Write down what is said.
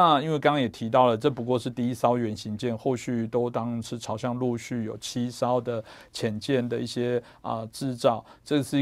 那因为刚刚也提到了，这不过是第一艘原型舰，后续都当是朝向陆续有七艘的潜舰的一些啊制造，这是。